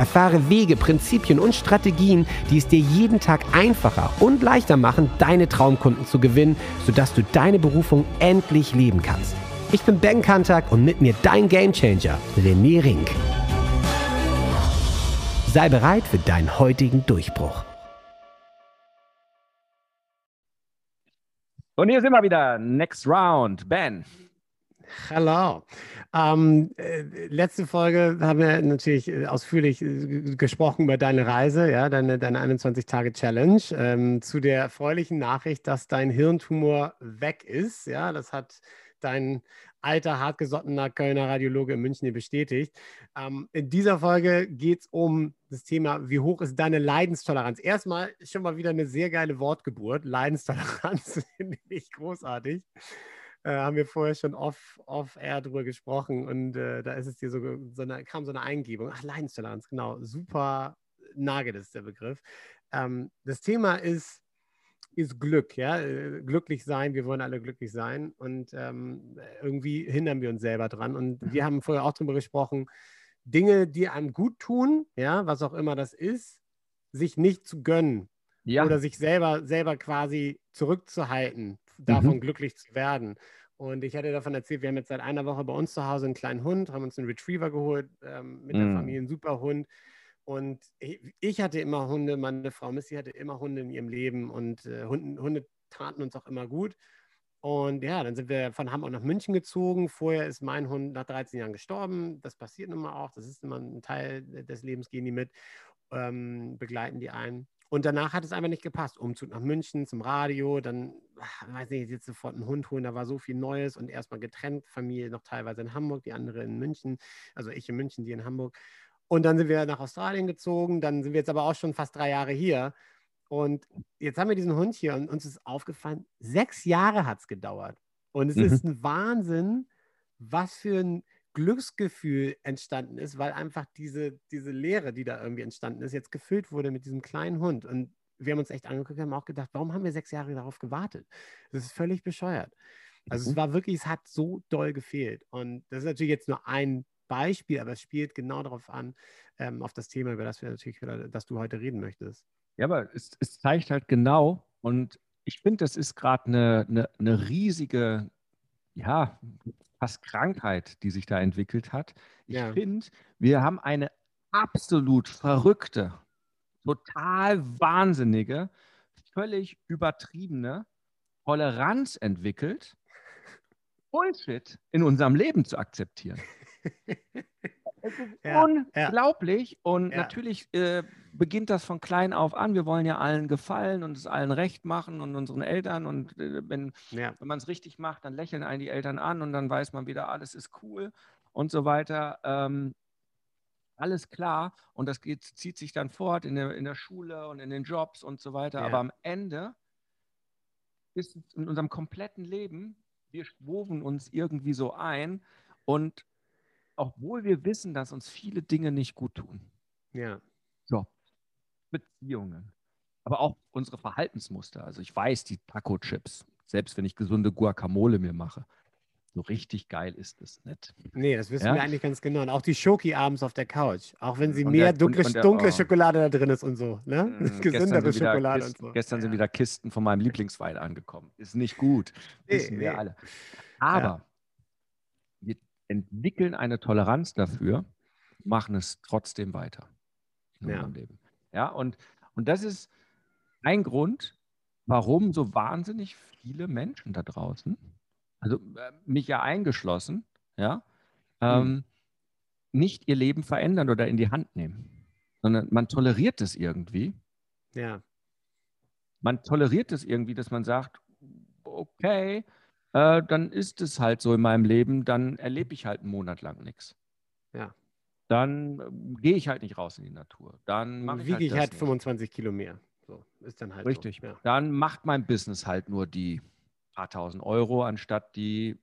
Erfahre Wege, Prinzipien und Strategien, die es dir jeden Tag einfacher und leichter machen, deine Traumkunden zu gewinnen, sodass du deine Berufung endlich leben kannst. Ich bin Ben Kantak und mit mir dein Gamechanger, René Rink. Sei bereit für deinen heutigen Durchbruch. Und hier sind wir wieder. Next Round. Ben. Hallo. Ähm, äh, letzte Folge haben wir natürlich äh, ausführlich äh, gesprochen über deine Reise, ja, deine, deine 21-Tage-Challenge, ähm, zu der erfreulichen Nachricht, dass dein Hirntumor weg ist. Ja, das hat dein alter, hartgesottener Kölner Radiologe in München bestätigt. Ähm, in dieser Folge geht es um das Thema, wie hoch ist deine Leidenstoleranz? Erstmal schon mal wieder eine sehr geile Wortgeburt. Leidenstoleranz finde ich großartig äh, haben wir vorher schon off, off air drüber gesprochen und äh, da ist es dir so, so eine, kam so eine Eingebung. Ach, Leidenstoleranz, genau. Super nagel ist der Begriff. Ähm, das Thema ist, ist Glück, ja, äh, glücklich sein. Wir wollen alle glücklich sein und ähm, irgendwie hindern wir uns selber dran. Und mhm. wir haben vorher auch darüber gesprochen, Dinge, die einem gut tun, ja, was auch immer das ist, sich nicht zu gönnen ja. oder sich selber, selber quasi zurückzuhalten, davon mhm. glücklich zu werden. Und ich hatte davon erzählt, wir haben jetzt seit einer Woche bei uns zu Hause einen kleinen Hund, haben uns einen Retriever geholt, ähm, mit mhm. der Familie einen super Hund. Und ich hatte immer Hunde, meine Frau Missy hatte immer Hunde in ihrem Leben und äh, Hunde, Hunde taten uns auch immer gut. Und ja, dann sind wir von Hamburg nach München gezogen. Vorher ist mein Hund nach 13 Jahren gestorben. Das passiert nun mal auch. Das ist immer ein Teil des Lebens, gehen die mit, ähm, begleiten die einen. Und danach hat es einfach nicht gepasst. Umzug nach München zum Radio, dann, weiß nicht, jetzt sofort einen Hund holen, da war so viel Neues und erstmal getrennt, Familie noch teilweise in Hamburg, die andere in München, also ich in München, die in Hamburg. Und dann sind wir nach Australien gezogen, dann sind wir jetzt aber auch schon fast drei Jahre hier. Und jetzt haben wir diesen Hund hier und uns ist aufgefallen, sechs Jahre hat es gedauert. Und es mhm. ist ein Wahnsinn, was für ein Glücksgefühl entstanden ist, weil einfach diese, diese Leere, die da irgendwie entstanden ist, jetzt gefüllt wurde mit diesem kleinen Hund. Und wir haben uns echt angeguckt und haben auch gedacht, warum haben wir sechs Jahre darauf gewartet? Das ist völlig bescheuert. Also mhm. es war wirklich, es hat so doll gefehlt. Und das ist natürlich jetzt nur ein Beispiel, aber es spielt genau darauf an, ähm, auf das Thema, über das wir natürlich, dass du heute reden möchtest. Ja, aber es, es zeigt halt genau, und ich finde, das ist gerade eine, eine, eine riesige, ja, fast Krankheit, die sich da entwickelt hat. Ich ja. finde, wir haben eine absolut verrückte, total wahnsinnige, völlig übertriebene Toleranz entwickelt, Bullshit in unserem Leben zu akzeptieren. Es ist ja, unglaublich. Ja. Und natürlich äh, beginnt das von klein auf an. Wir wollen ja allen gefallen und es allen recht machen und unseren Eltern. Und äh, wenn, wenn man es richtig macht, dann lächeln einen die Eltern an und dann weiß man wieder, alles ist cool und so weiter. Ähm, alles klar. Und das geht, zieht sich dann fort in der, in der Schule und in den Jobs und so weiter. Aber am Ende ist in unserem kompletten Leben, wir schwoven uns irgendwie so ein und obwohl wir wissen, dass uns viele Dinge nicht gut tun. Ja. Beziehungen, aber auch unsere Verhaltensmuster. Also ich weiß, die Taco-Chips, selbst wenn ich gesunde Guacamole mir mache, so richtig geil ist es nicht. Nee, das wissen ja? wir eigentlich ganz genau. Und auch die Schoki abends auf der Couch. Auch wenn sie und mehr der, dunkle, und der, dunkle oh. Schokolade da drin ist und so. Ne? Mm, Gesündere Schokolade Kisten, und so. Gestern ja. sind wieder Kisten von meinem Lieblingswein angekommen. Ist nicht gut. Nee, wissen wir nee. alle. Aber ja entwickeln eine Toleranz dafür, machen es trotzdem weiter in ja. unserem Leben. Ja, und, und das ist ein Grund, warum so wahnsinnig viele Menschen da draußen, also äh, mich ja eingeschlossen, ja, ähm, mhm. nicht ihr Leben verändern oder in die Hand nehmen, sondern man toleriert es irgendwie. Ja. Man toleriert es irgendwie, dass man sagt, okay, äh, dann ist es halt so in meinem Leben, dann erlebe ich halt einen Monat lang nichts. Ja. Dann ähm, gehe ich halt nicht raus in die Natur. Dann mache ich Wiege halt ich halt nicht. 25 Kilo mehr. So, ist dann halt Richtig. So. Ja. Dann macht mein Business halt nur die paar tausend Euro, anstatt die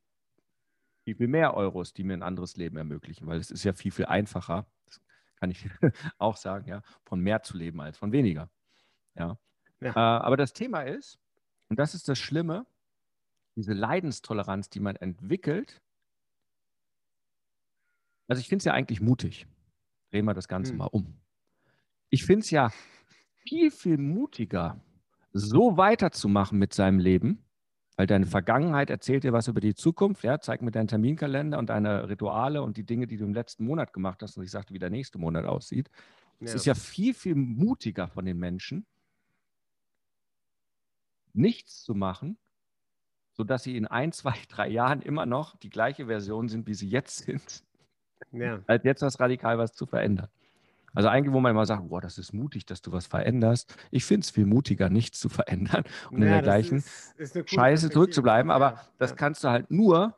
viel, viel mehr Euros, die mir ein anderes Leben ermöglichen, weil es ist ja viel, viel einfacher, das kann ich auch sagen, ja, von mehr zu leben als von weniger. Ja. Ja. Äh, aber das Thema ist, und das ist das Schlimme, diese Leidenstoleranz, die man entwickelt. Also ich finde es ja eigentlich mutig. Drehen wir das Ganze Hm. mal um. Ich finde es ja viel, viel mutiger, so weiterzumachen mit seinem Leben, weil deine Vergangenheit erzählt dir was über die Zukunft. Ja, zeig mir deinen Terminkalender und deine Rituale und die Dinge, die du im letzten Monat gemacht hast. Und ich sagte, wie der nächste Monat aussieht. Es ist ja viel, viel mutiger von den Menschen, nichts zu machen, sodass sie in ein, zwei, drei Jahren immer noch die gleiche Version sind, wie sie jetzt sind, ja. als jetzt was radikal was zu verändern. Also eigentlich, wo man immer sagt, boah, das ist mutig, dass du was veränderst. Ich finde es viel mutiger, nichts zu verändern und in Ja, der das gleichen ist- ist Scheiße zurückzubleiben. Aber Ja, das ja. kannst du halt nur,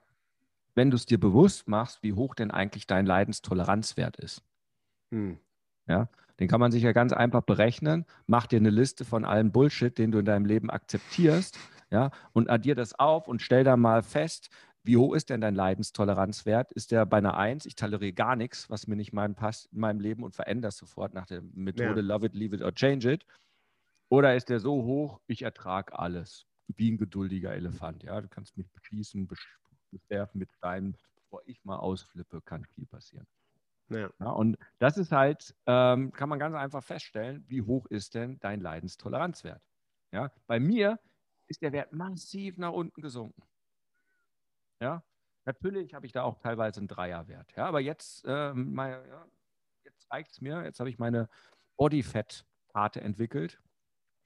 wenn du es dir bewusst machst, wie hoch denn eigentlich dein Leidenstoleranzwert ist. Hm. Den kann man sich ja ganz einfach berechnen. Mach dir eine Liste von allem Bullshit, den du in deinem Leben akzeptierst, ja, und addier das auf und stell da mal fest, wie hoch ist denn dein Leidenstoleranzwert? Ist der bei einer 1? Ich toleriere gar nichts, was mir nicht meinem passt in meinem Leben und verändere es sofort nach der Methode Ja. Love it, leave it or change it. Oder ist der so hoch, ich ertrage alles, wie ein geduldiger Elefant. Ja, du kannst mich beschießen, besch- bewerfen mit Steinen, bevor ich mal ausflippe, kann viel passieren. Ja. Ja, und das ist halt, ähm, kann man ganz einfach feststellen, wie hoch ist denn dein Leidenstoleranzwert? Ja, bei mir ist der Wert massiv nach unten gesunken. Ja, natürlich habe ich da auch teilweise einen Dreierwert. Ja, aber jetzt, ähm, meine, ja, jetzt reicht es mir. Jetzt habe ich meine Bodyfat-Karte entwickelt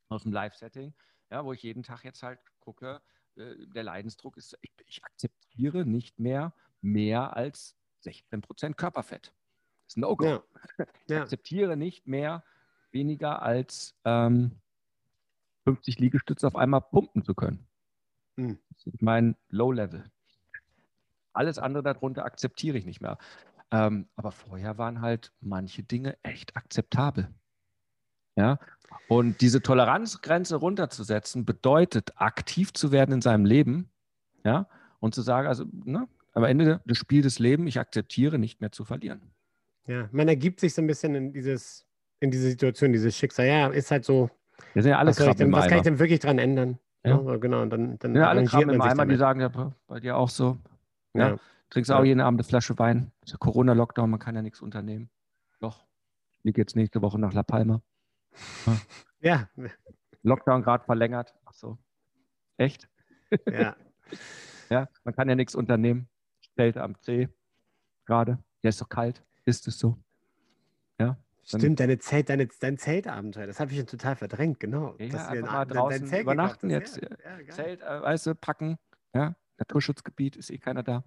aus dem Live-Setting, ja, wo ich jeden Tag jetzt halt gucke, äh, der Leidensdruck ist, ich, ich akzeptiere nicht mehr mehr als 16% Körperfett. Das ist ein No-Go. Ja. Ich Ja. akzeptiere nicht mehr weniger als ähm, 50 Liegestütze auf einmal pumpen zu können. Hm. Das ist mein Low-Level. Alles andere darunter akzeptiere ich nicht mehr. Ähm, aber vorher waren halt manche Dinge echt akzeptabel. Ja, und diese Toleranzgrenze runterzusetzen, bedeutet, aktiv zu werden in seinem Leben, ja, und zu sagen, also, ne, am Ende des Spiels des Lebens, ich akzeptiere nicht mehr zu verlieren. ja. Man ergibt sich so ein bisschen in dieses, in diese Situation, dieses Schicksal. Ja, ist halt so. Wir sind ja alle Was, ich denn, was kann ich denn wirklich dran ändern? Ja. Ja, genau. Und dann, dann Ja, alle man im Eimer, die sagen, ja, bei dir auch so. Ja. Ja. Trinkst Ja. auch jeden Abend eine Flasche Wein. Ist ja Corona-Lockdown, man kann ja nichts unternehmen. Doch. Ich fliege jetzt nächste Woche nach La Palma. Ja, Lockdown gerade verlängert. Ach so. Echt? ja. Ja, man kann ja nichts unternehmen. Zelt am See gerade. Der ist doch kalt. Ist es so? Ja. Stimmt, deine Zelt, deine, dein Zeltabenteuer, das habe ich schon total verdrängt, genau. Ja, Dass ein- mal draußen übernachten hast. jetzt. Ja, ja. Zelt, äh, weißt du, packen. Ja, Naturschutzgebiet ist eh keiner da.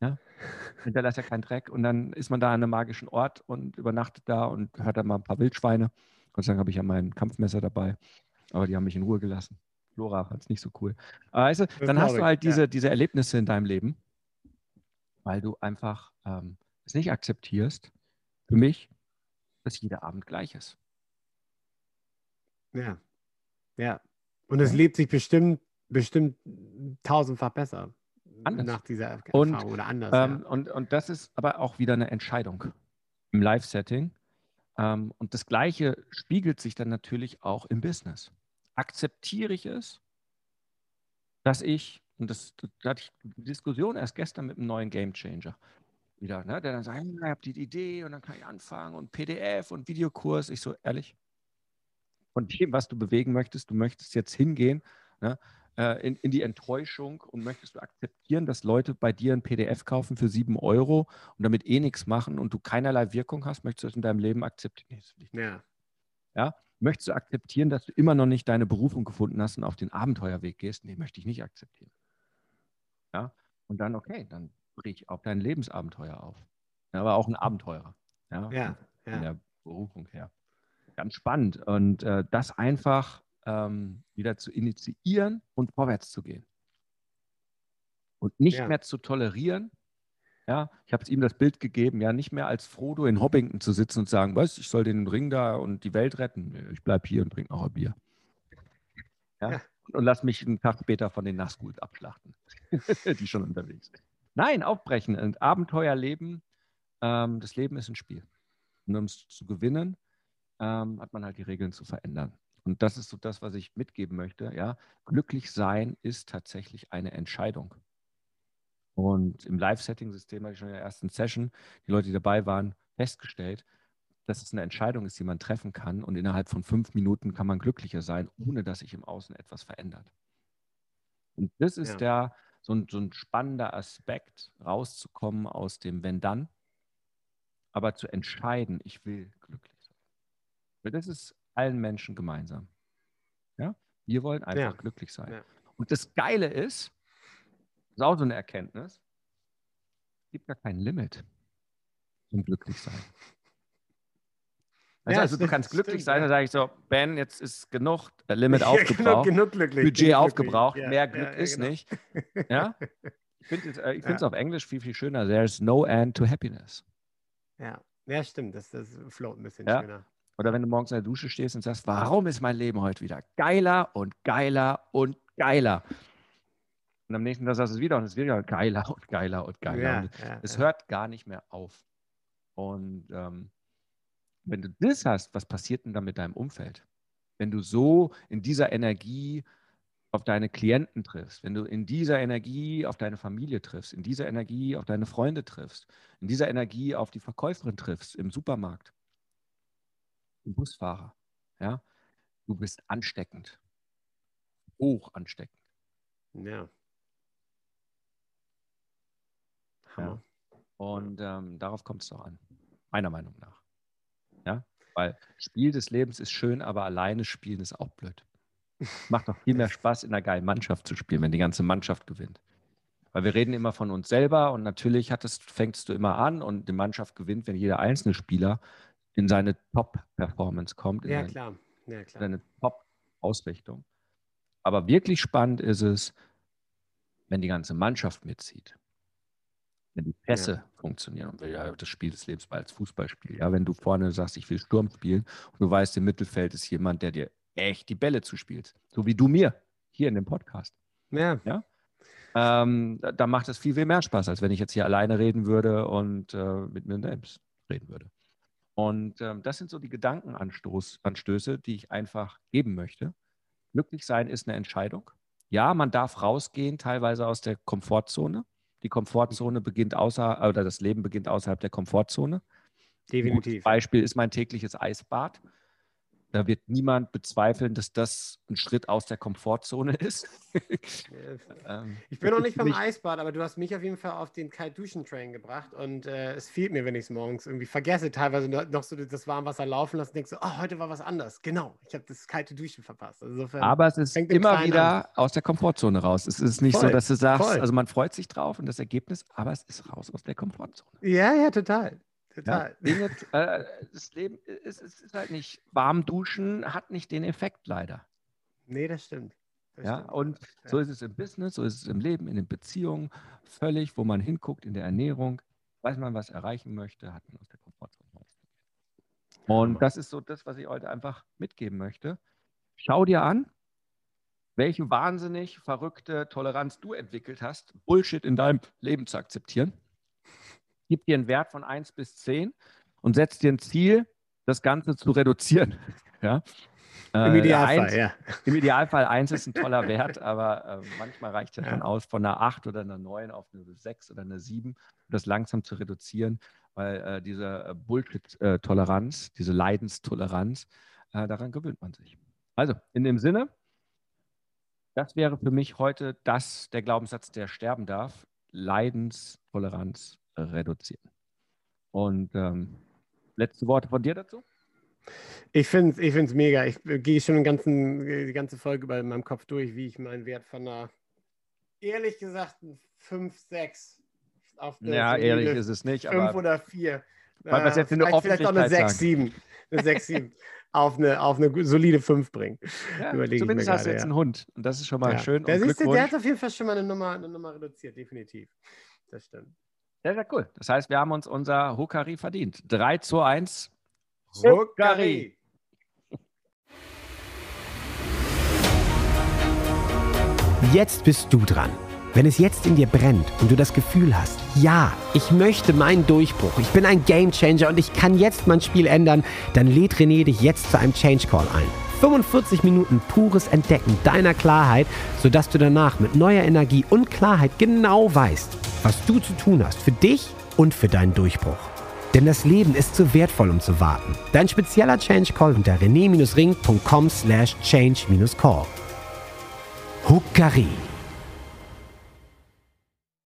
Ja, hinterlässt ja keinen Dreck. Und dann ist man da an einem magischen Ort und übernachtet da und hört dann mal ein paar Wildschweine. Gott sei Dank habe ich ja mein Kampfmesser dabei. Aber die haben mich in Ruhe gelassen. Flora fand es nicht so cool. Aber weißt du, dann hast du halt ja. diese, diese Erlebnisse in deinem Leben, weil du einfach ähm, es nicht akzeptierst, für mich, dass jeder Abend gleich ist. Ja. Ja. Und es lebt sich bestimmt, bestimmt tausendfach besser. Anders. Nach dieser Er- Und, Erfahrung oder anders. Ähm, ja. und, und das ist aber auch wieder eine Entscheidung im Live-Setting. Ähm, und das Gleiche spiegelt sich dann natürlich auch im Business. Akzeptiere ich es, dass ich, und das, da hatte ich die Diskussion erst gestern mit einem neuen Game Changer wieder, ne, der dann sagt, "Hm, ich habe die Idee und dann kann ich anfangen und PDF und Videokurs. Ich so, ehrlich, von dem, was du bewegen möchtest, du möchtest jetzt hingehen, ne, äh, in, in die Enttäuschung und möchtest du akzeptieren, dass Leute bei dir ein PDF kaufen für 7 Euro und damit eh nichts machen und du keinerlei Wirkung hast, möchtest du das in deinem Leben akzeptieren? Nee, das ja. Ja? Möchtest du akzeptieren, dass du immer noch nicht deine Berufung gefunden hast und auf den Abenteuerweg gehst? Nee, möchte ich nicht akzeptieren. Ja? Und dann, okay, dann brich auf dein Lebensabenteuer auf. Ja, aber auch ein Abenteurer. Ja, Ja. von ja. der Berufung her. Ganz spannend. Und äh, das einfach ähm, wieder zu initiieren und vorwärts zu gehen. Und nicht Ja. mehr zu tolerieren, Ja, ich habe ihm das Bild gegeben, ja, nicht mehr als Frodo in Hobbington zu sitzen und sagen, was, ich soll den Ring da und die Welt retten. Ich bleibe hier und trinke noch ein Bier. Ja? ja. Und lass mich einen Tag später von den Nazgûls abschlachten, die schon unterwegs sind. Nein, aufbrechen, ein Abenteuer leben. Ähm, das Leben ist ein Spiel. Und um es zu gewinnen, ähm, hat man halt die Regeln zu verändern. Und das ist so das, was ich mitgeben möchte. Ja, glücklich sein ist tatsächlich eine Entscheidung. Und im Live-Setting-System habe ich schon in der ersten Session, die Leute, die dabei waren, festgestellt, dass es eine Entscheidung ist, die man treffen kann. Und innerhalb von fünf Minuten kann man glücklicher sein, ohne dass sich im Außen etwas verändert. Und das ist ja. der, so ein, so ein spannender Aspekt, rauszukommen aus dem Wenn-Dann, aber zu entscheiden, ich will glücklich sein. Weil das ist allen Menschen gemeinsam. Ja? Wir wollen einfach ja. glücklich sein. Ja. Und das Geile ist, das ist auch so eine Erkenntnis. Es gibt gar kein Limit zum Glücklichsein. Also, ja, also du kannst glücklich stimmt, sein, dann sage ich so, Ben, jetzt ist genug äh, Limit aufgebraucht, genug, genug Budget aufgebraucht, mehr Glück ist genau. nicht. Ja? Ich finde es äh, auf Englisch viel, viel schöner. There's no end to happiness. Ja, ja stimmt. Das, das float ein bisschen schöner. Oder wenn du morgens in der Dusche stehst und sagst, warum ist mein Leben heute wieder geiler und geiler und geiler? Und am nächsten Tag sagst du es wieder und es ist wieder geiler und geiler und geiler. Ja, und ja, es ja. hört gar nicht mehr auf. Und ähm, wenn du das hast, was passiert denn dann mit deinem Umfeld? Wenn du so in dieser Energie auf deine Klienten triffst, wenn du in dieser Energie auf deine Familie triffst, in dieser Energie auf deine Freunde triffst, in dieser Energie auf die Verkäuferin triffst im Supermarkt, Busfahrer, ja, du bist ansteckend, hoch ansteckend. Ja. Ja. Und ähm, darauf kommt es doch an, meiner Meinung nach. Ja, weil Spiel des Lebens ist schön, aber alleine spielen ist auch blöd. Macht doch viel mehr Spaß, in einer geilen Mannschaft zu spielen, wenn die ganze Mannschaft gewinnt. Weil wir reden immer von uns selber und natürlich hattest, fängst du immer an und die Mannschaft gewinnt, wenn jeder einzelne Spieler in seine Top-Performance kommt, in ja, seine, klar. Ja, klar. seine Top-Ausrichtung. Aber wirklich spannend ist es, wenn die ganze Mannschaft mitzieht wenn die Pässe ja. funktionieren und ja, das Spiel des Lebens als Fußballspiel. Ja, wenn du vorne sagst, ich will Sturm spielen und du weißt, im Mittelfeld ist jemand, der dir echt die Bälle zuspielt, so wie du mir hier in dem Podcast. Ja. ja? Ähm, da, da, macht es viel, viel mehr Spaß, als wenn ich jetzt hier alleine reden würde und äh, mit mir selbst reden würde. Und ähm, das sind so die Gedankenanstöße, die ich einfach geben möchte. Glücklich sein ist eine Entscheidung. Ja, man darf rausgehen, teilweise aus der Komfortzone. Die Komfortzone beginnt außer, oder das Leben beginnt außerhalb der Komfortzone. Definitiv. Beispiel ist mein tägliches Eisbad. Da wird niemand bezweifeln, dass das ein Schritt aus der Komfortzone ist. ähm, ich bin noch nicht beim Eisbad, aber du hast mich auf jeden Fall auf den Kaltduschen-Train gebracht und äh, es fehlt mir, wenn ich es morgens irgendwie vergesse, teilweise noch so das Warmwasser laufen lassen und denkst so, oh, heute war was anders. Genau, ich habe das kalte Duschen verpasst. Also insofern aber es ist immer wieder an. aus der Komfortzone raus. Es ist nicht voll, so, dass du sagst, voll. also man freut sich drauf und das Ergebnis, aber es ist raus aus der Komfortzone. Ja, ja, total. Total. Ja, Dinge, äh, das Leben ist, ist, halt nicht warm duschen, hat nicht den Effekt leider. Nee, das stimmt. Das ja, stimmt. und ja. so ist es im Business, so ist es im Leben, in den Beziehungen, völlig, wo man hinguckt, in der Ernährung, weiß man, was erreichen möchte, hat man aus der Komfortzone raus. Und das ist so das, was ich heute einfach mitgeben möchte. Schau dir an, welche wahnsinnig verrückte Toleranz du entwickelt hast, Bullshit in deinem Leben zu akzeptieren gib dir einen Wert von 1 bis 10 und setz dir ein Ziel, das Ganze zu reduzieren. ja? Im äh, Idealfall, eins, ja. Im Idealfall 1 ist ein toller Wert, aber äh, manchmal reicht es ja schon aus, von einer 8 oder einer 9 auf eine 6 oder eine 7, um das langsam zu reduzieren, weil äh, diese äh, Bullshit-Toleranz, diese Leidenstoleranz, äh, daran gewöhnt man sich. Also, in dem Sinne, das wäre für mich heute das, der Glaubenssatz, der sterben darf. Leidenstoleranz reduzieren. Und ähm, letzte Worte von dir dazu? Ich finde es mega. Ich gehe schon den ganzen, die ganze Folge über in meinem Kopf durch, wie ich meinen Wert von einer, ehrlich gesagt, 5, 6 auf eine Ja, ehrlich ist es nicht. 5 oder 4. Weil äh, jetzt vielleicht, vielleicht auch eine 6, 7. Eine 6, 7. auf eine, auf eine solide 5 bringen. Ja, zumindest hast du jetzt ja. einen Hund. Und das ist schon mal ja. schön. Der, siehst, der hat auf jeden Fall schon mal eine Nummer, eine Nummer reduziert, definitiv. Das stimmt. Sehr, sehr cool. Das heißt, wir haben uns unser Hokari verdient. 3 zu 1. Hokari. Jetzt bist du dran. Wenn es jetzt in dir brennt und du das Gefühl hast, ja, ich möchte meinen Durchbruch, ich bin ein Gamechanger und ich kann jetzt mein Spiel ändern, dann lädt René dich jetzt zu einem Change Call ein. 45 Minuten pures Entdecken deiner Klarheit, sodass du danach mit neuer Energie und Klarheit genau weißt, was du zu tun hast für dich und für deinen Durchbruch. Denn das Leben ist zu wertvoll, um zu warten. Dein spezieller Change Call unter rené-ring.com slash change-call. Huckari